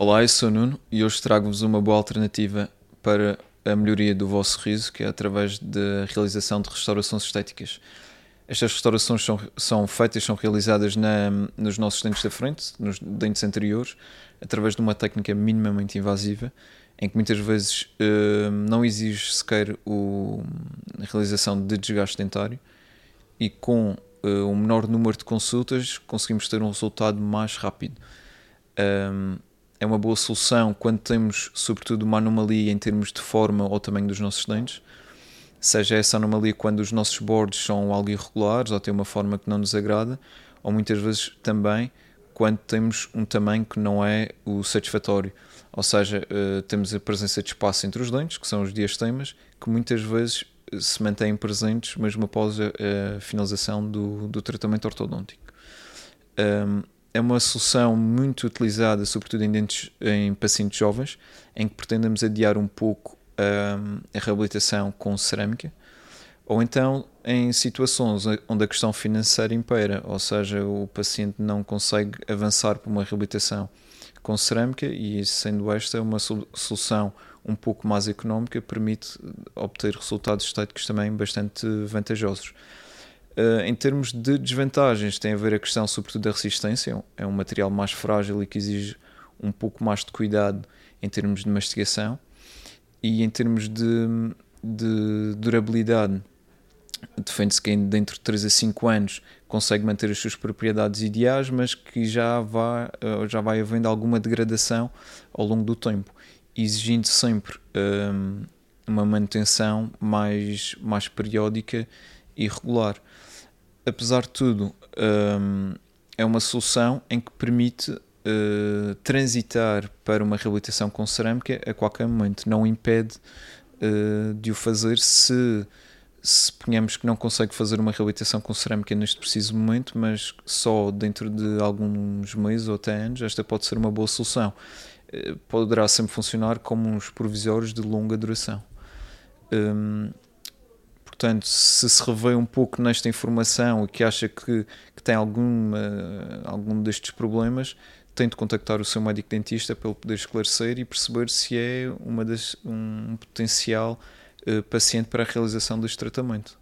Olá, eu sou o Nuno e hoje trago-vos uma boa alternativa para a melhoria do vosso riso, que é através da realização de restaurações estéticas. Estas restaurações são, são feitas, são realizadas na, nos nossos dentes da frente, nos dentes anteriores, através de uma técnica minimamente invasiva, em que muitas vezes uh, não exige sequer o, a realização de desgaste dentário e com uh, um menor número de consultas conseguimos ter um resultado mais rápido. Um, é uma boa solução quando temos, sobretudo, uma anomalia em termos de forma ou tamanho dos nossos dentes, seja essa anomalia quando os nossos bordes são algo irregulares ou têm uma forma que não nos agrada, ou muitas vezes também quando temos um tamanho que não é o satisfatório, ou seja, uh, temos a presença de espaço entre os dentes, que são os diastemas, que muitas vezes eh, se mantêm presentes mesmo após a finalização do, do tratamento ortodôntico. Um, é uma solução muito utilizada, sobretudo em, dentes, em pacientes jovens, em que pretendemos adiar um pouco um, a reabilitação com cerâmica, ou então em situações onde a questão financeira impera, ou seja, o paciente não consegue avançar para uma reabilitação com cerâmica e sendo esta uma solução um pouco mais económica permite obter resultados estéticos também bastante vantajosos. Uh, em termos de desvantagens, tem a ver a questão, sobretudo, da resistência. É um material mais frágil e que exige um pouco mais de cuidado em termos de mastigação. E em termos de, de durabilidade, defende-se que dentro de 3 a 5 anos consegue manter as suas propriedades ideais, mas que já, vá, uh, já vai havendo alguma degradação ao longo do tempo, exigindo sempre um, uma manutenção mais, mais periódica e regular apesar de tudo, um, é uma solução em que permite uh, transitar para uma reabilitação com cerâmica a qualquer momento. Não impede uh, de o fazer se, se ponhamos que não consegue fazer uma reabilitação com cerâmica neste preciso momento, mas só dentro de alguns meses ou até anos, esta pode ser uma boa solução. Uh, poderá sempre funcionar como uns provisórios de longa duração. Um, Portanto, se se revê um pouco nesta informação e que acha que, que tem alguma, algum destes problemas, tente contactar o seu médico dentista para ele poder esclarecer e perceber se é uma das, um potencial uh, paciente para a realização deste tratamento.